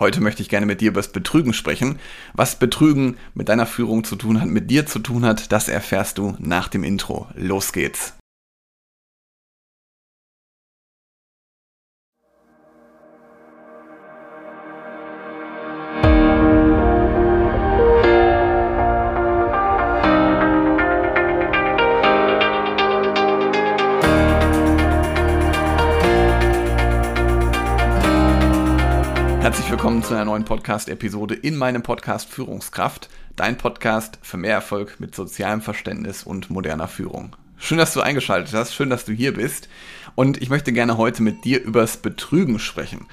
Heute möchte ich gerne mit dir über das Betrügen sprechen. Was Betrügen mit deiner Führung zu tun hat, mit dir zu tun hat, das erfährst du nach dem Intro. Los geht's. Herzlich willkommen zu einer neuen Podcast-Episode in meinem Podcast Führungskraft, dein Podcast für mehr Erfolg mit sozialem Verständnis und moderner Führung. Schön, dass du eingeschaltet hast, schön, dass du hier bist und ich möchte gerne heute mit dir übers Betrügen sprechen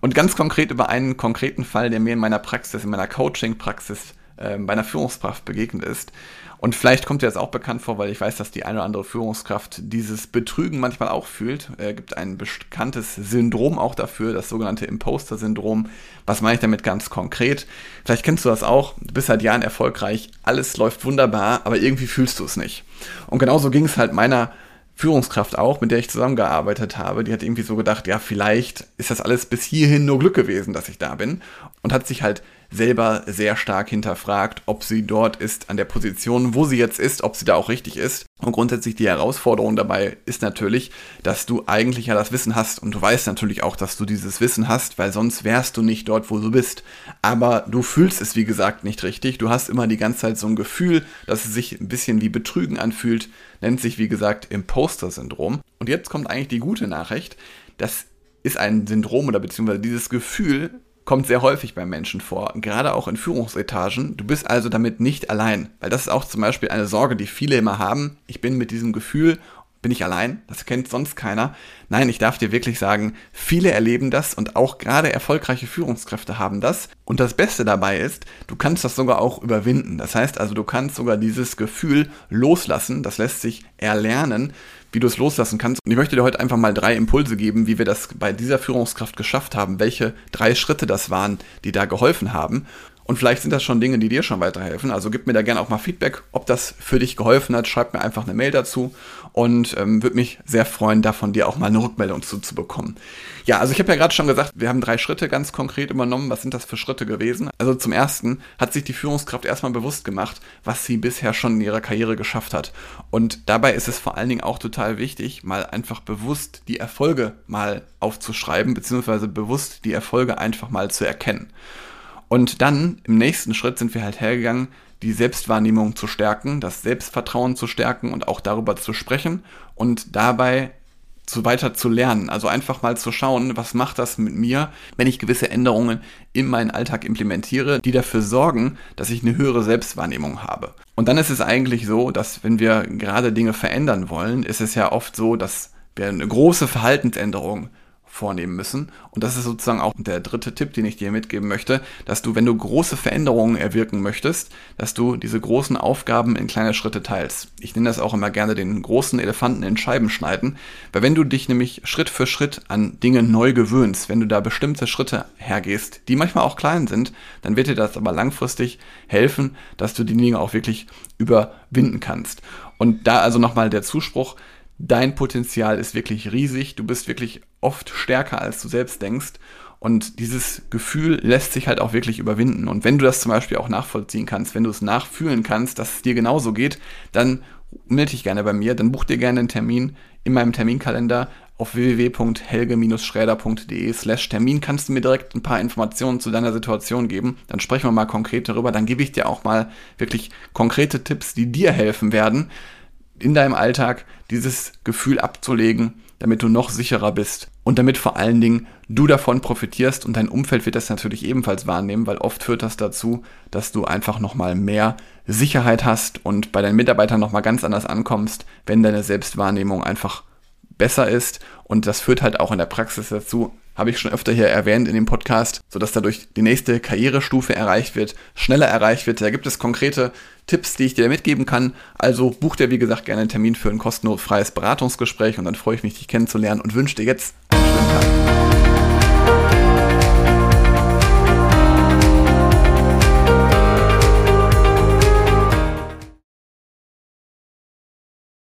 und ganz konkret über einen konkreten Fall, der mir in meiner Praxis, in meiner Coaching-Praxis äh, bei einer Führungskraft begegnet ist. Und vielleicht kommt dir das auch bekannt vor, weil ich weiß, dass die eine oder andere Führungskraft dieses Betrügen manchmal auch fühlt. Es äh, gibt ein bekanntes Syndrom auch dafür, das sogenannte Imposter-Syndrom. Was meine ich damit ganz konkret? Vielleicht kennst du das auch. Du bist seit Jahren erfolgreich, alles läuft wunderbar, aber irgendwie fühlst du es nicht. Und genauso ging es halt meiner Führungskraft auch, mit der ich zusammengearbeitet habe, die hat irgendwie so gedacht, ja, vielleicht ist das alles bis hierhin nur Glück gewesen, dass ich da bin. Und hat sich halt selber sehr stark hinterfragt, ob sie dort ist an der Position, wo sie jetzt ist, ob sie da auch richtig ist. Und grundsätzlich die Herausforderung dabei ist natürlich, dass du eigentlich ja das Wissen hast und du weißt natürlich auch, dass du dieses Wissen hast, weil sonst wärst du nicht dort, wo du bist. Aber du fühlst es, wie gesagt, nicht richtig. Du hast immer die ganze Zeit so ein Gefühl, dass es sich ein bisschen wie Betrügen anfühlt, nennt sich, wie gesagt, Imposter-Syndrom. Und jetzt kommt eigentlich die gute Nachricht. Das ist ein Syndrom oder beziehungsweise dieses Gefühl kommt sehr häufig bei Menschen vor, gerade auch in Führungsetagen. Du bist also damit nicht allein, weil das ist auch zum Beispiel eine Sorge, die viele immer haben. Ich bin mit diesem Gefühl, bin ich allein, das kennt sonst keiner. Nein, ich darf dir wirklich sagen, viele erleben das und auch gerade erfolgreiche Führungskräfte haben das. Und das Beste dabei ist, du kannst das sogar auch überwinden. Das heißt also, du kannst sogar dieses Gefühl loslassen, das lässt sich erlernen wie du es loslassen kannst. Und ich möchte dir heute einfach mal drei Impulse geben, wie wir das bei dieser Führungskraft geschafft haben, welche drei Schritte das waren, die da geholfen haben. Und vielleicht sind das schon Dinge, die dir schon weiterhelfen. Also gib mir da gerne auch mal Feedback, ob das für dich geholfen hat. Schreib mir einfach eine Mail dazu und ähm, würde mich sehr freuen, da von dir auch mal eine Rückmeldung zu, zu bekommen. Ja, also ich habe ja gerade schon gesagt, wir haben drei Schritte ganz konkret übernommen. Was sind das für Schritte gewesen? Also zum ersten hat sich die Führungskraft erstmal bewusst gemacht, was sie bisher schon in ihrer Karriere geschafft hat. Und dabei ist es vor allen Dingen auch total wichtig, mal einfach bewusst die Erfolge mal aufzuschreiben, beziehungsweise bewusst die Erfolge einfach mal zu erkennen. Und dann im nächsten Schritt sind wir halt hergegangen, die Selbstwahrnehmung zu stärken, das Selbstvertrauen zu stärken und auch darüber zu sprechen und dabei zu weiter zu lernen. Also einfach mal zu schauen, was macht das mit mir, wenn ich gewisse Änderungen in meinen Alltag implementiere, die dafür sorgen, dass ich eine höhere Selbstwahrnehmung habe. Und dann ist es eigentlich so, dass wenn wir gerade Dinge verändern wollen, ist es ja oft so, dass wir eine große Verhaltensänderung vornehmen müssen. Und das ist sozusagen auch der dritte Tipp, den ich dir mitgeben möchte, dass du, wenn du große Veränderungen erwirken möchtest, dass du diese großen Aufgaben in kleine Schritte teilst. Ich nenne das auch immer gerne den großen Elefanten in Scheiben schneiden, weil wenn du dich nämlich Schritt für Schritt an Dinge neu gewöhnst, wenn du da bestimmte Schritte hergehst, die manchmal auch klein sind, dann wird dir das aber langfristig helfen, dass du die Dinge auch wirklich überwinden kannst. Und da also nochmal der Zuspruch, dein Potenzial ist wirklich riesig, du bist wirklich oft stärker, als du selbst denkst. Und dieses Gefühl lässt sich halt auch wirklich überwinden. Und wenn du das zum Beispiel auch nachvollziehen kannst, wenn du es nachfühlen kannst, dass es dir genauso geht, dann melde dich gerne bei mir, dann buch dir gerne einen Termin in meinem Terminkalender auf www.helge-schräder.de slash Termin kannst du mir direkt ein paar Informationen zu deiner Situation geben. Dann sprechen wir mal konkret darüber. Dann gebe ich dir auch mal wirklich konkrete Tipps, die dir helfen werden, in deinem Alltag dieses Gefühl abzulegen, damit du noch sicherer bist und damit vor allen Dingen du davon profitierst und dein Umfeld wird das natürlich ebenfalls wahrnehmen, weil oft führt das dazu, dass du einfach nochmal mehr Sicherheit hast und bei deinen Mitarbeitern nochmal ganz anders ankommst, wenn deine Selbstwahrnehmung einfach besser ist und das führt halt auch in der Praxis dazu, habe ich schon öfter hier erwähnt in dem Podcast, sodass dadurch die nächste Karrierestufe erreicht wird, schneller erreicht wird. Da gibt es konkrete Tipps, die ich dir mitgeben kann. Also buch dir, wie gesagt, gerne einen Termin für ein kostenloses Beratungsgespräch und dann freue ich mich, dich kennenzulernen und wünsche dir jetzt